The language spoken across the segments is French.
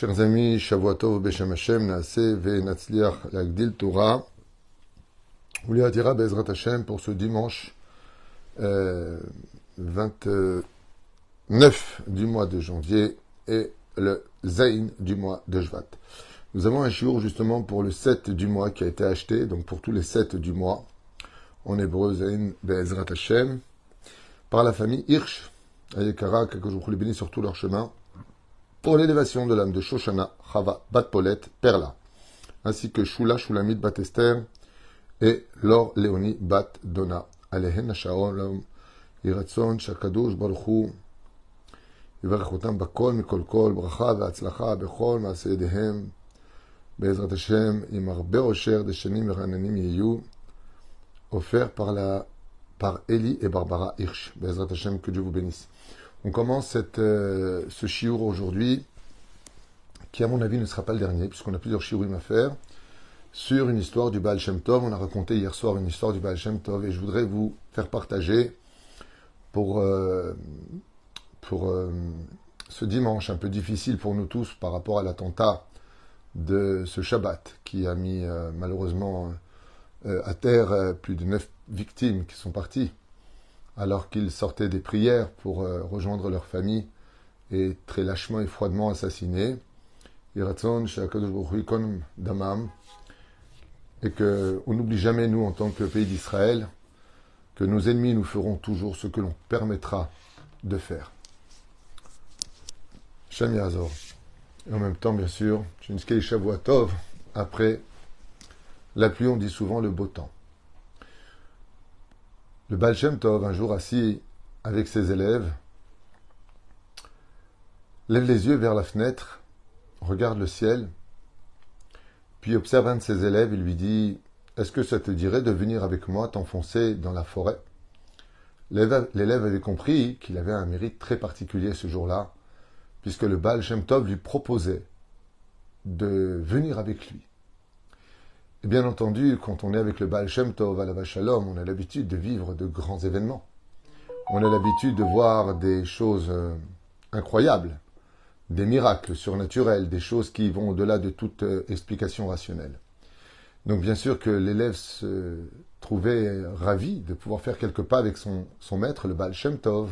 Chers amis, Shavuatov Beshem Hashem, Naase Ve Natzliach Lagdil Torah. Ouliatira Bezrat Hashem pour ce dimanche euh, 29 du mois de janvier et le Zain du mois de Jvat. Nous avons un jour justement pour le 7 du mois qui a été acheté, donc pour tous les 7 du mois, en hébreu Zain Bezrat Hashem, par la famille Hirsch, Ayekara, que je vous bénis sur tout leur chemin pour l'élévation de l'âme de Shoshana, Chava, Bat Polet, Perla, ainsi que Shula, Shulamit, Bat Esther et Lor, Léonie, Bat Donna. Alehen Shaolam, Iratzon, Shakadosh, Baruchu, יברך אותם בכל, מכל כל, ברכה והצלחה בכל מעשה ידיהם, בעזרת השם, עם הרבה אושר, דשנים מרעננים יהיו, offert par, la, par Eli et Barbara Hirsch. Bezrat Hashem, que Dieu vous bénisse. On commence euh, ce chiour aujourd'hui, qui à mon avis ne sera pas le dernier, puisqu'on a plusieurs shiurim à faire, sur une histoire du Baal Shem Tov. On a raconté hier soir une histoire du Baal Shem Tov, et je voudrais vous faire partager pour, euh, euh, ce dimanche un peu difficile pour nous tous par rapport à l'attentat de ce Shabbat, qui a mis malheureusement à terre plus de neuf victimes qui sont parties alors qu'ils sortaient des prières pour euh, rejoindre leur famille et très lâchement et froidement assassinés. Et que on n'oublie jamais, nous, en tant que pays d'Israël, que nos ennemis nous feront toujours ce que l'on permettra de faire. Shem. Et en même temps, bien sûr, Shinskei Shavuatov, après la pluie, on dit souvent le beau temps. Le Baal un jour assis avec ses élèves, lève les yeux vers la fenêtre, regarde le ciel, puis observe un de ses élèves et lui dit Est-ce que ça te dirait de venir avec moi t'enfoncer dans la forêt? L'élève avait compris qu'il avait un mérite très particulier ce jour-là, puisque le Baal lui proposait de venir avec lui. Bien entendu, quand on est avec le Baal Shem Tov, à la Shalom, on a l'habitude de vivre de grands événements. On a l'habitude de voir des choses euh, incroyables, des miracles surnaturels, des choses qui vont au-delà de toute euh, explication rationnelle. Donc bien sûr que l'élève se trouvait ravi de pouvoir faire quelques pas avec son, son maître, le Baal Shem Tov,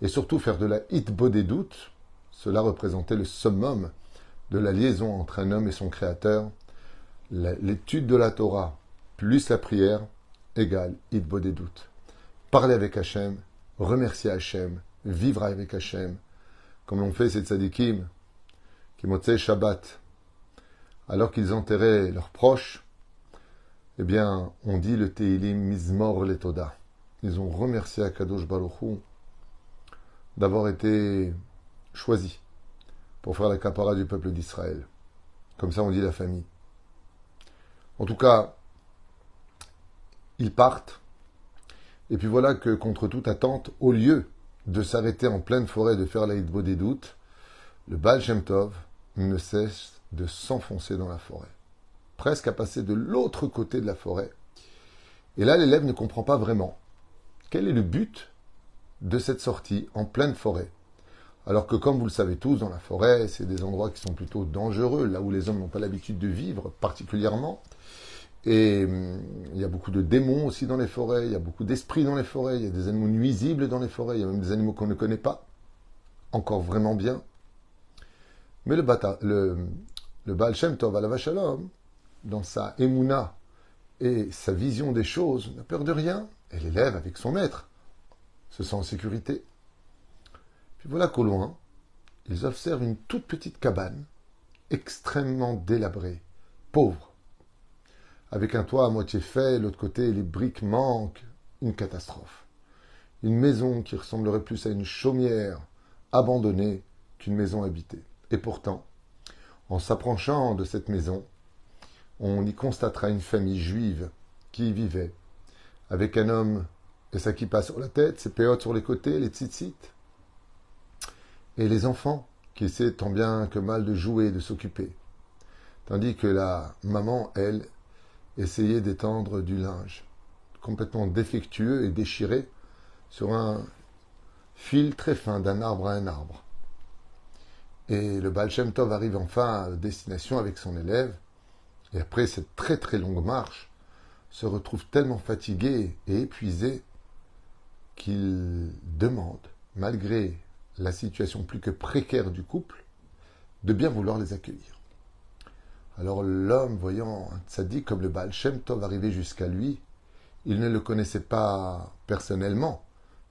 et surtout faire de la hitbo des doutes. Cela représentait le summum de la liaison entre un homme et son créateur, l'étude de la Torah plus la prière égale Idbo des doutes. Parler avec Hachem, remercier Hachem, vivre avec Hachem, comme l'ont fait ces tzadikim qui motsé Shabbat, alors qu'ils enterraient leurs proches, eh bien, on dit le Teilim Mizmor Letoda. Ils ont remercié Akadosh Baruch d'avoir été choisis pour faire la capara du peuple d'Israël. Comme ça, on dit la famille. En tout cas, ils partent. Et puis voilà que, contre toute attente, au lieu de s'arrêter en pleine forêt de faire l'Aïdbo des doutes, le Baal Shem Tov ne cesse de s'enfoncer dans la forêt, presque à passer de l'autre côté de la forêt. Et là, l'élève ne comprend pas vraiment quel est le but de cette sortie en pleine forêt? Alors que, comme vous le savez tous, dans la forêt, c'est des endroits qui sont plutôt dangereux, là où les hommes n'ont pas l'habitude de vivre particulièrement. Et hum, il y a beaucoup de démons aussi dans les forêts, il y a beaucoup d'esprits dans les forêts, il y a des animaux nuisibles dans les forêts, il y a même des animaux qu'on ne connaît pas encore vraiment bien. Mais le, bata, le, le Baal Shem Tov dans sa émouna et sa vision des choses, n'a peur de rien. Et l'élève, avec son maître, se sent en sécurité. Puis voilà qu'au loin, ils observent une toute petite cabane, extrêmement délabrée, pauvre, avec un toit à moitié fait, l'autre côté les briques manquent, une catastrophe. Une maison qui ressemblerait plus à une chaumière abandonnée qu'une maison habitée. Et pourtant, en s'approchant de cette maison, on y constatera une famille juive qui y vivait, avec un homme et sa kippa sur la tête, ses péotes sur les côtés, les tzitzit, et les enfants qui essaient tant bien que mal de jouer, de s'occuper. Tandis que la maman, elle, essayait d'étendre du linge, complètement défectueux et déchiré, sur un fil très fin d'un arbre à un arbre. Et le Baal Tov arrive enfin à destination avec son élève. Et après cette très très longue marche, se retrouve tellement fatigué et épuisé qu'il demande, malgré la situation plus que précaire du couple, de bien vouloir les accueillir. Alors l'homme, voyant un comme le Baal Shem Tov arriver jusqu'à lui, il ne le connaissait pas personnellement,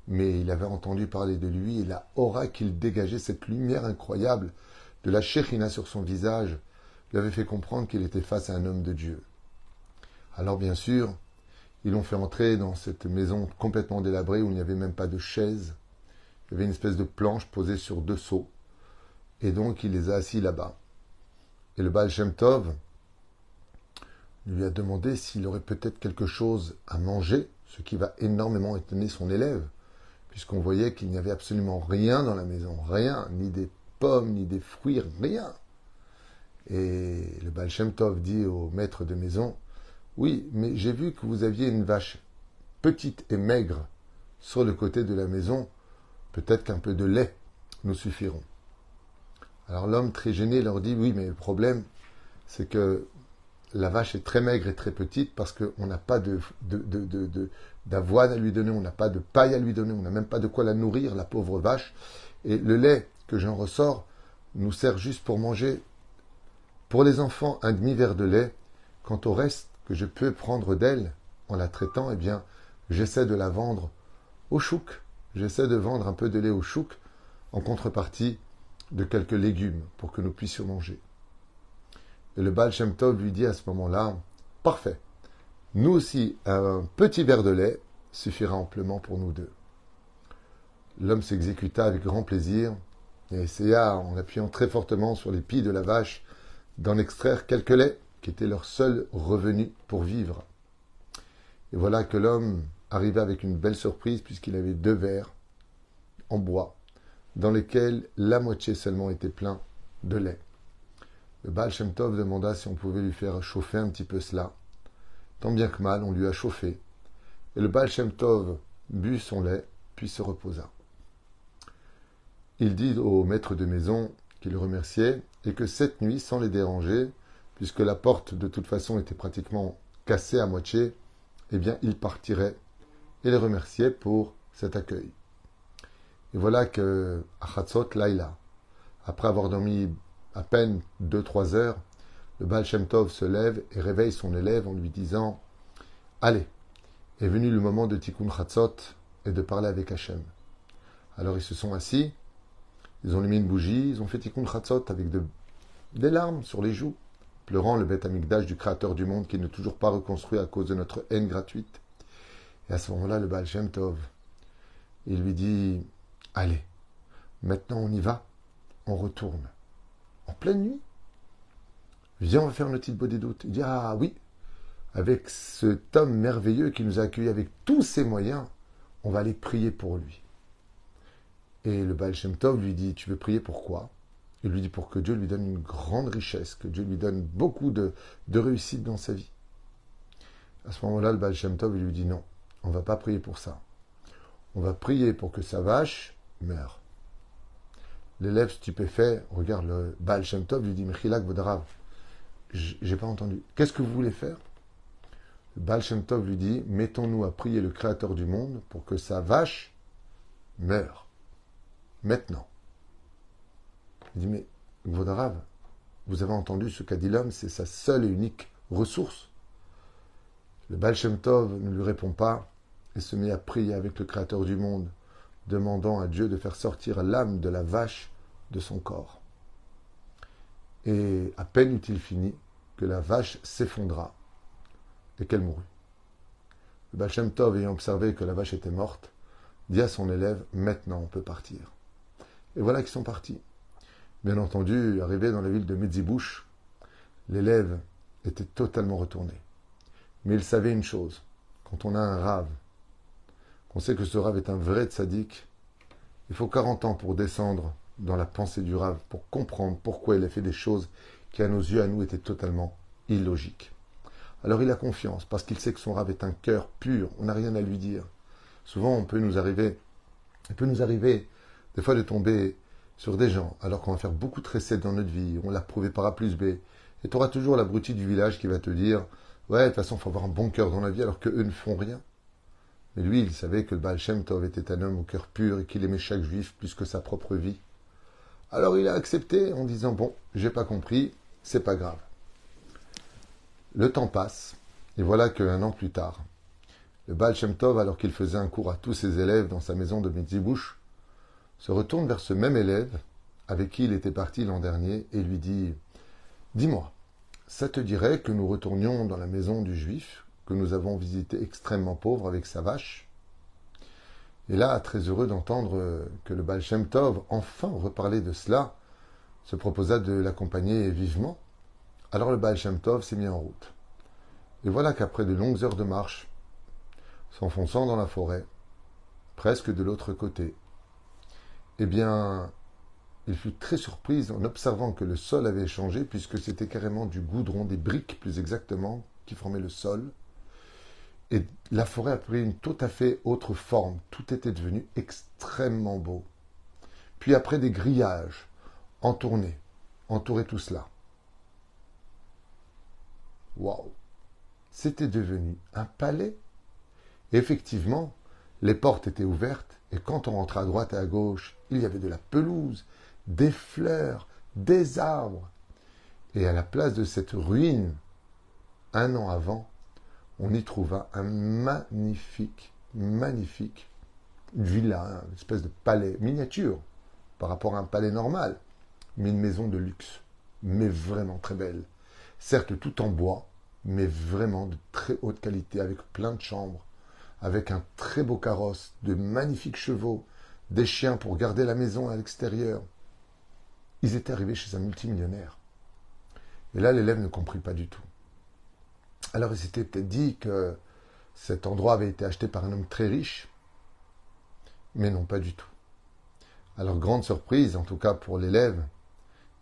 mais il avait entendu parler de lui et la aura qu'il dégageait, cette lumière incroyable de la Shekhina sur son visage, lui avait fait comprendre qu'il était face à un homme de Dieu. Alors bien sûr, ils l'ont fait entrer dans cette maison complètement délabrée où il n'y avait même pas de chaise. Il y avait une espèce de planche posée sur deux seaux. Et donc il les a assis là-bas. Et le Baal lui a demandé s'il aurait peut-être quelque chose à manger, ce qui va énormément étonner son élève, puisqu'on voyait qu'il n'y avait absolument rien dans la maison, rien, ni des pommes, ni des fruits, rien. Et le Baal dit au maître de maison, oui, mais j'ai vu que vous aviez une vache petite et maigre sur le côté de la maison. Peut-être qu'un peu de lait nous suffiront. Alors l'homme, très gêné, leur dit Oui, mais le problème, c'est que la vache est très maigre et très petite parce qu'on n'a pas de, d'avoine à lui donner, on n'a pas de paille à lui donner, on n'a même pas de quoi la nourrir, la pauvre vache. Et le lait que j'en ressors nous sert juste pour manger, pour les enfants, un demi-verre de lait. Quant au reste, que je peux prendre d'elle en la traitant, eh bien, j'essaie de la vendre au chouk. J'essaie de vendre un peu de lait au chouk en contrepartie de quelques légumes pour que nous puissions manger. Et le Baal lui dit à ce moment-là, parfait, nous aussi, un petit verre de lait suffira amplement pour nous deux. L'homme s'exécuta avec grand plaisir et essaya, en appuyant très fortement sur les pieds de la vache, d'en extraire quelques laits qui était leur seul revenu pour vivre. Et voilà que l'homme arrivait avec une belle surprise puisqu'il avait deux verres en bois dans lesquels la moitié seulement était plein de lait. Le Baal Tov demanda si on pouvait lui faire chauffer un petit peu cela. Tant bien que mal, on lui a chauffé. Et le Baal Shem Tov but son lait, puis se reposa. Il dit au maître de maison qu'il remerciait et que cette nuit, sans les déranger, puisque la porte de toute façon était pratiquement cassée à moitié, eh bien il partirait et les remerciait pour cet accueil. Et voilà que Achatzot Laila, après avoir dormi à peine 2-3 heures, le Baal Shem Tov se lève et réveille son élève en lui disant Allez, est venu le moment de Tikkun Chatzot et de parler avec Hachem. Alors ils se sont assis, ils ont allumé une bougie, ils ont fait Tikkun Chatzot avec des larmes sur les joues pleurant le Beth Amikdash du Créateur du monde qui n'est toujours pas reconstruit à cause de notre haine gratuite. Et à ce moment-là, le Baal Shem Tov, il lui dit Allez, maintenant on y va, on retourne. En pleine nuit Viens, on va faire une petite des doutes. Il dit Ah oui, avec cet homme merveilleux qui nous a accueillis avec tous ses moyens, on va aller prier pour lui. Et le Baal Shem Tov lui dit Tu veux prier pourquoi il lui dit pour que Dieu lui donne une grande richesse, que Dieu lui donne beaucoup de, réussite dans sa vie. À ce moment-là, le Baal Shem Tov lui dit non, on ne va pas prier pour ça. On va prier pour que sa vache meure. L'élève stupéfait regarde le Baal Shem Tov, lui dit Mechilak Vodarav, j'ai pas entendu. Qu'est-ce que vous voulez faire? Le Baal Shem Tov lui dit Mettons-nous à prier le Créateur du monde pour que sa vache meure. Maintenant. Il dit, mais Vodarav, vous avez entendu ce qu'a dit l'homme, c'est sa seule et unique ressource. Le Baal Shem Tov ne lui répond pas et se met à prier avec le Créateur du monde, demandant à Dieu de faire sortir l'âme de la vache de son corps. Et à peine eut-il fini que la vache s'effondra et qu'elle mourut. Le Baal Shem Tov, ayant observé que la vache était morte, dit à son élève Maintenant on peut partir. Et voilà qu'ils sont partis. Bien entendu, arrivé dans la ville de Medzibouche, l'élève était totalement retourné. Mais il savait une chose, quand on a un rave, qu'on sait que ce rave est un vrai tzaddik, il faut 40 ans pour descendre dans la pensée du rave, pour comprendre pourquoi il a fait des choses qui à nos yeux, à nous, étaient totalement illogiques. Alors il a confiance, parce qu'il sait que son rave est un cœur pur, on n'a rien à lui dire. Souvent, on peut nous arriver, il peut nous arriver des fois de tomber sur des gens, alors qu'on va faire beaucoup de recettes dans notre vie, on l'a prouvé par A plus B, et tu auras toujours l'abruti du village qui va te dire Ouais, de toute façon, il faut avoir un bon cœur dans la vie, alors qu'eux ne font rien. Mais lui, il savait que le Baal Shem Tov était un homme au cœur pur et qu'il aimait chaque juif plus que sa propre vie. Alors il a accepté en disant Bon, j'ai pas compris, c'est pas grave. Le temps passe, et voilà qu'un an plus tard, le Baal Shem Tov, alors qu'il faisait un cours à tous ses élèves dans sa maison de Metzibouche, se retourne vers ce même élève avec qui il était parti l'an dernier et lui dit Dis-moi, ça te dirait que nous retournions dans la maison du juif que nous avons visité extrêmement pauvre avec sa vache Et là, très heureux d'entendre que le Baal Shem Tov enfin reparlait de cela, se proposa de l'accompagner vivement. Alors le Baal Shem Tov s'est mis en route. Et voilà qu'après de longues heures de marche, s'enfonçant dans la forêt, presque de l'autre côté, eh bien, il fut très surpris en observant que le sol avait changé, puisque c'était carrément du goudron, des briques plus exactement, qui formaient le sol. Et la forêt a pris une tout à fait autre forme. Tout était devenu extrêmement beau. Puis après des grillages, entournés, entouraient tout cela. Waouh C'était devenu un palais. effectivement, les portes étaient ouvertes, et quand on rentrait à droite et à gauche, il y avait de la pelouse, des fleurs, des arbres. Et à la place de cette ruine, un an avant, on y trouva un magnifique, magnifique villa, une espèce de palais miniature par rapport à un palais normal, mais une maison de luxe, mais vraiment très belle. Certes tout en bois, mais vraiment de très haute qualité, avec plein de chambres, avec un très beau carrosse, de magnifiques chevaux, des chiens pour garder la maison à l'extérieur. Ils étaient arrivés chez un multimillionnaire. Et là, l'élève ne comprit pas du tout. Alors il s'était peut-être dit que cet endroit avait été acheté par un homme très riche, mais non, pas du tout. Alors, grande surprise, en tout cas pour l'élève,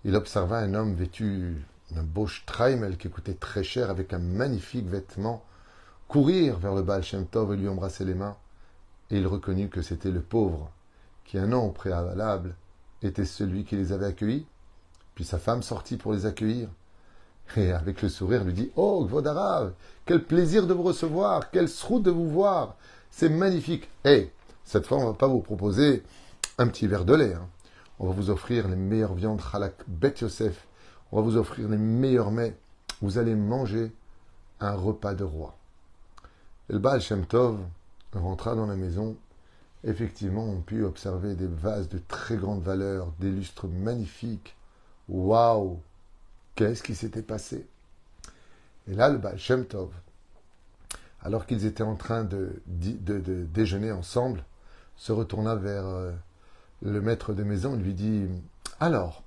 il observa un homme vêtu d'un beau streimel qui coûtait très cher avec un magnifique vêtement courir vers le Baal et lui embrasser les mains. Et il reconnut que c'était le pauvre qui, un an au préalable, était celui qui les avait accueillis. Puis sa femme sortit pour les accueillir. Et avec le sourire, lui dit Oh, Gvodarav, quel plaisir de vous recevoir, quelle sroute de vous voir, c'est magnifique. Et cette fois, on ne va pas vous proposer un petit verre de lait. Hein. On va vous offrir les meilleures viandes halak Bet Yosef. On va vous offrir les meilleurs mets. Vous allez manger un repas de roi. Et le Baal Tov rentra dans la maison. Effectivement, on put observer des vases de très grande valeur, des lustres magnifiques. Waouh Qu'est-ce qui s'était passé. Et là, le Baal Tov, alors qu'ils étaient en train de, déjeuner ensemble, se retourna vers euh, le maître de maison et lui dit Alors,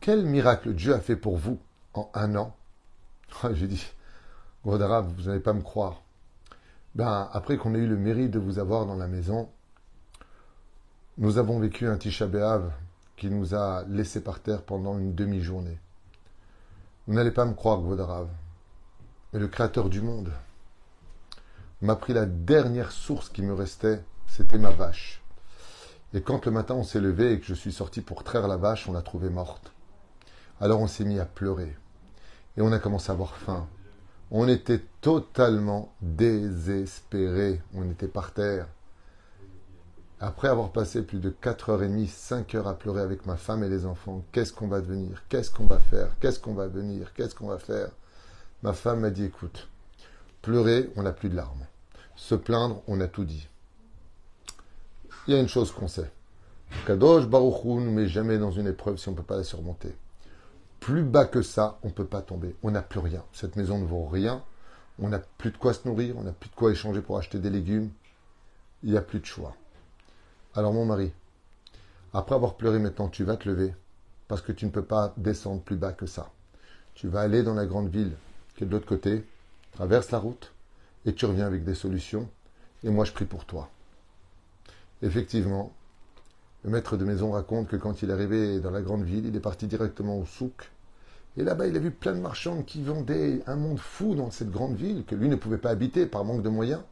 quel miracle Dieu a fait pour vous en un an? Je lui dis Godara, vous n'allez pas me croire. Ben, après qu'on ait eu le mérite de vous avoir dans la maison, nous avons vécu un Tisha B'Av qui nous a laissés par terre pendant une demi-journée. Vous n'allez pas me croire, Vodarav, mais le Créateur du monde m'a pris la dernière source qui me restait, c'était ma vache. Et quand le matin on s'est levé et que je suis sorti pour traire la vache, on l'a trouvée morte. Alors on s'est mis à pleurer. Et on a commencé à avoir faim. On était totalement désespérés. On était par terre. Après avoir passé plus de 4h30, 5 heures à pleurer avec ma femme et les enfants, qu'est-ce qu'on va devenir? Qu'est-ce qu'on va faire? Qu'est-ce qu'on va venir? Qu'est-ce qu'on va faire? Ma femme m'a dit écoute, pleurer, on n'a plus de larmes. Se plaindre, on a tout dit. Il y a une chose qu'on sait. Kadosh Baruch Hu ne met jamais dans une épreuve si on ne peut pas la surmonter. Plus bas que ça, on ne peut pas tomber. On n'a plus rien. Cette maison ne vaut rien. On n'a plus de quoi se nourrir. On n'a plus de quoi échanger pour acheter des légumes. Il n'y a plus de choix. Alors mon mari, après avoir pleuré maintenant, tu vas te lever. Parce que tu ne peux pas descendre plus bas que ça. Tu vas aller dans la grande ville qui est de l'autre côté, traverse la route, et tu reviens avec des solutions. Et moi, je prie pour toi. Effectivement, le maître de maison raconte que quand il est arrivé dans la grande ville, il est parti directement au souk. Et là-bas, il a vu plein de marchands qui vendaient un monde fou dans cette grande ville que lui ne pouvait pas habiter par manque de moyens.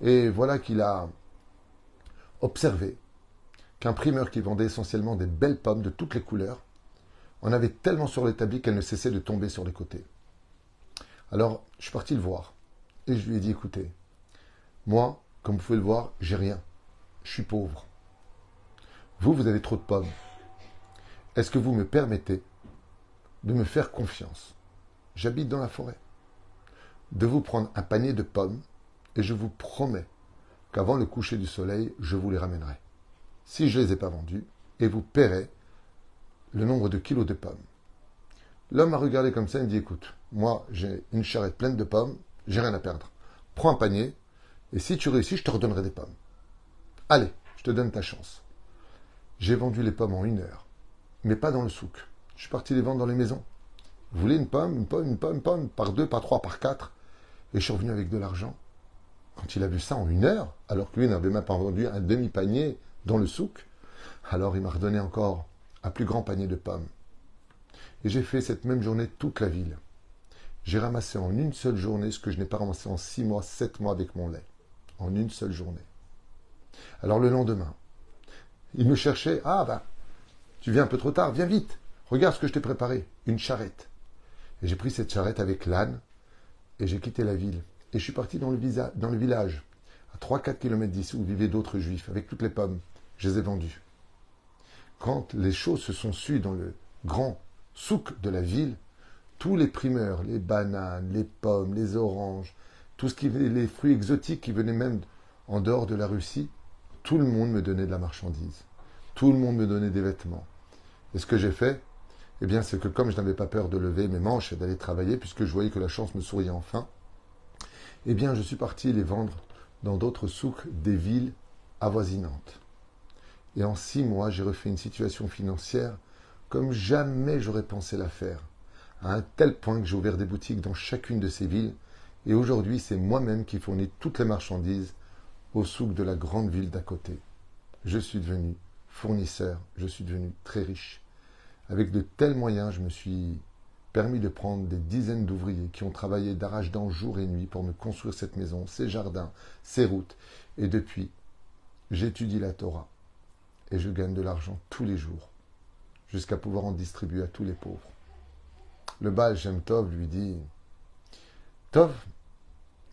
Et voilà qu'il a observé qu'un primeur qui vendait essentiellement des belles pommes de toutes les couleurs en avait tellement sur l'établi qu'elles ne cessaient de tomber sur les côtés. Alors, je suis parti le voir et je lui ai dit écoutez, moi, comme vous pouvez le voir, j'ai rien. Je suis pauvre. Vous, vous avez trop de pommes. Est-ce que vous me permettez de me faire confiance? J'habite dans la forêt. De vous prendre un panier de pommes et je vous promets qu'avant le coucher du soleil, je vous les ramènerai. Si je ne les ai pas vendus, et vous paierez le nombre de kilos de pommes. L'homme a regardé comme ça et me dit écoute, moi j'ai une charrette pleine de pommes, j'ai rien à perdre. Prends un panier, et si tu réussis, je te redonnerai des pommes. Allez, je te donne ta chance. J'ai vendu les pommes en une heure, mais pas dans le souk. Je suis parti les vendre dans les maisons. Vous voulez une pomme, une pomme, une pomme, une pomme, par deux, par trois, par quatre? Et je suis revenu avec de l'argent. Quand il a vu ça en une heure, alors que lui n'avait même pas vendu un demi-panier dans le souk, alors il m'a redonné encore un plus grand panier de pommes. Et j'ai fait cette même journée toute la ville. J'ai ramassé en une seule journée ce que je n'ai pas ramassé en six mois, sept mois avec mon lait. En une seule journée. Alors le lendemain, il me cherchait. Ah bah, tu viens un peu trop tard, viens vite. Regarde ce que je t'ai préparé. Une charrette. Et j'ai pris cette charrette avec l'âne et j'ai quitté la ville. Et je suis parti dans le, village, à 3-4 km d'ici, où vivaient d'autres juifs, avec toutes les pommes. Je les ai vendues. Quand les choses se sont sues dans le grand souk de la ville, tous les primeurs, les bananes, les pommes, les oranges, tout ce qui les fruits exotiques qui venaient même en dehors de la Russie, tout le monde me donnait de la marchandise. Tout le monde me donnait des vêtements. Et ce que j'ai fait, eh bien, c'est que comme je n'avais pas peur de lever mes manches et d'aller travailler, puisque je voyais que la chance me souriait enfin, eh bien, je suis parti les vendre dans d'autres souks des villes avoisinantes. Et en six mois, j'ai refait une situation financière comme jamais j'aurais pensé la faire, à un tel point que j'ai ouvert des boutiques dans chacune de ces villes, et aujourd'hui, c'est moi-même qui fournis toutes les marchandises au souk de la grande ville d'à côté. Je suis devenu fournisseur, je suis devenu très riche. Avec de tels moyens, je me suis permis de prendre des dizaines d'ouvriers qui ont travaillé d'arrache-dents jour et nuit pour me construire cette maison, ces jardins, ces routes. Et depuis, j'étudie la Torah et je gagne de l'argent tous les jours, jusqu'à pouvoir en distribuer à tous les pauvres. Le Baal Shem Tov lui dit Tov,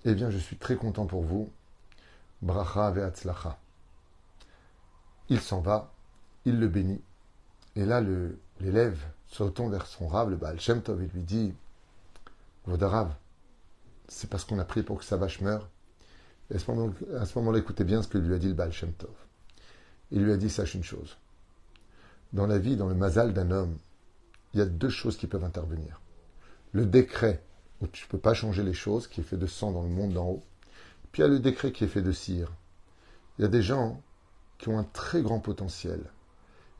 eh bien, je suis très content pour vous. Bracha ve'atzlacha. Il s'en va, il le bénit. Et là, l'élève retourne vers son rave, le Baal Shem et lui dit Vodarav, c'est parce qu'on a prié pour que sa vache meure. Et à ce moment-là, écoutez bien ce que lui a dit le Baal Shem Tov. Il lui a dit Sache une chose. Dans la vie, dans le mazal d'un homme, il y a deux choses qui peuvent intervenir. Le décret, où tu ne peux pas changer les choses, qui est fait de sang dans le monde d'en haut. Puis il y a le décret qui est fait de cire. Il y a des gens qui ont un très grand potentiel.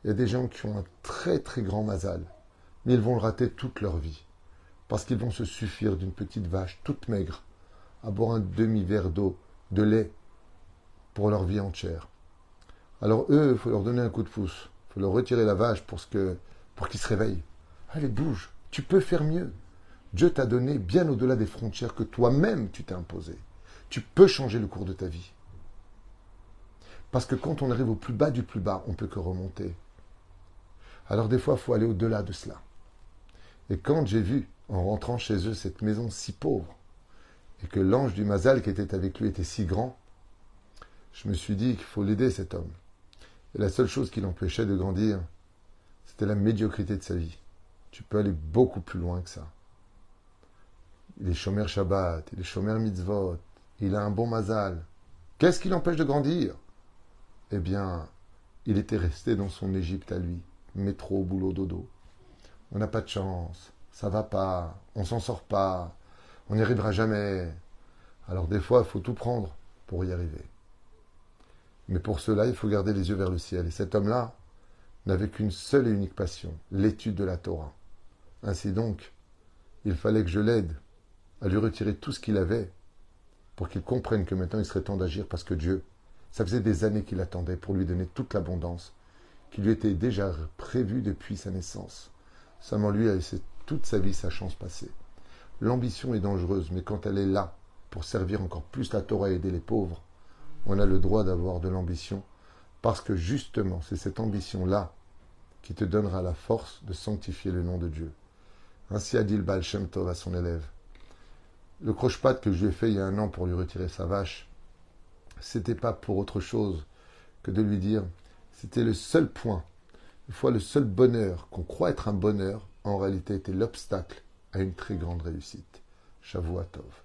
Il y a des gens qui ont un très très grand mazal mais ils vont le rater toute leur vie, parce qu'ils vont se suffire d'une petite vache toute maigre à boire un demi-verre d'eau, de lait, pour leur vie entière. Alors eux, il faut leur donner un coup de pouce, il faut leur retirer la vache pour, pour qu'ils se réveillent. Allez, bouge, tu peux faire mieux. Dieu t'a donné bien au-delà des frontières que toi-même tu t'es imposé. Tu peux changer le cours de ta vie. Parce que quand on arrive au plus bas du plus bas, on peut que remonter. Alors des fois, il faut aller au-delà de cela. Et quand j'ai vu, en rentrant chez eux, cette maison si pauvre, et que l'ange du Mazal qui était avec lui était si grand, je me suis dit qu'il faut l'aider, cet homme. Et la seule chose qui l'empêchait de grandir, c'était la médiocrité de sa vie. Tu peux aller beaucoup plus loin que ça. Il est chômeur Shabbat, il est chômeur mitzvot, il a un bon Mazal. Qu'est-ce qui l'empêche de grandir? Eh bien, il était resté dans son Égypte à lui, métro, boulot, dodo on n'a pas de chance, ça va pas, on s'en sort pas, on n'y arrivera jamais. Alors des fois, il faut tout prendre pour y arriver. Mais pour cela, il faut garder les yeux vers le ciel. Et cet homme-là n'avait qu'une seule et unique passion, l'étude de la Torah. Ainsi donc, il fallait que je l'aide à lui retirer tout ce qu'il avait pour qu'il comprenne que maintenant il serait temps d'agir parce que Dieu, ça faisait des années qu'il attendait pour lui donner toute l'abondance qui lui était déjà prévue depuis sa naissance. Seulement lui a laissé toute sa vie sa chance passée. L'ambition est dangereuse, mais quand elle est là pour servir encore plus la Torah et aider les pauvres, on a le droit d'avoir de l'ambition Parce que justement, c'est cette ambition-là qui te donnera la force de sanctifier le nom de Dieu. Ainsi a dit le Baal Shem Tov à son élève. Le croche-patte que je lui ai fait il y a un an pour lui retirer sa vache, c'était pas pour autre chose que de lui dire, c'était le seul point, une fois le seul bonheur qu'on croit être un bonheur, en réalité était l'obstacle à une très grande réussite. Shavuatov.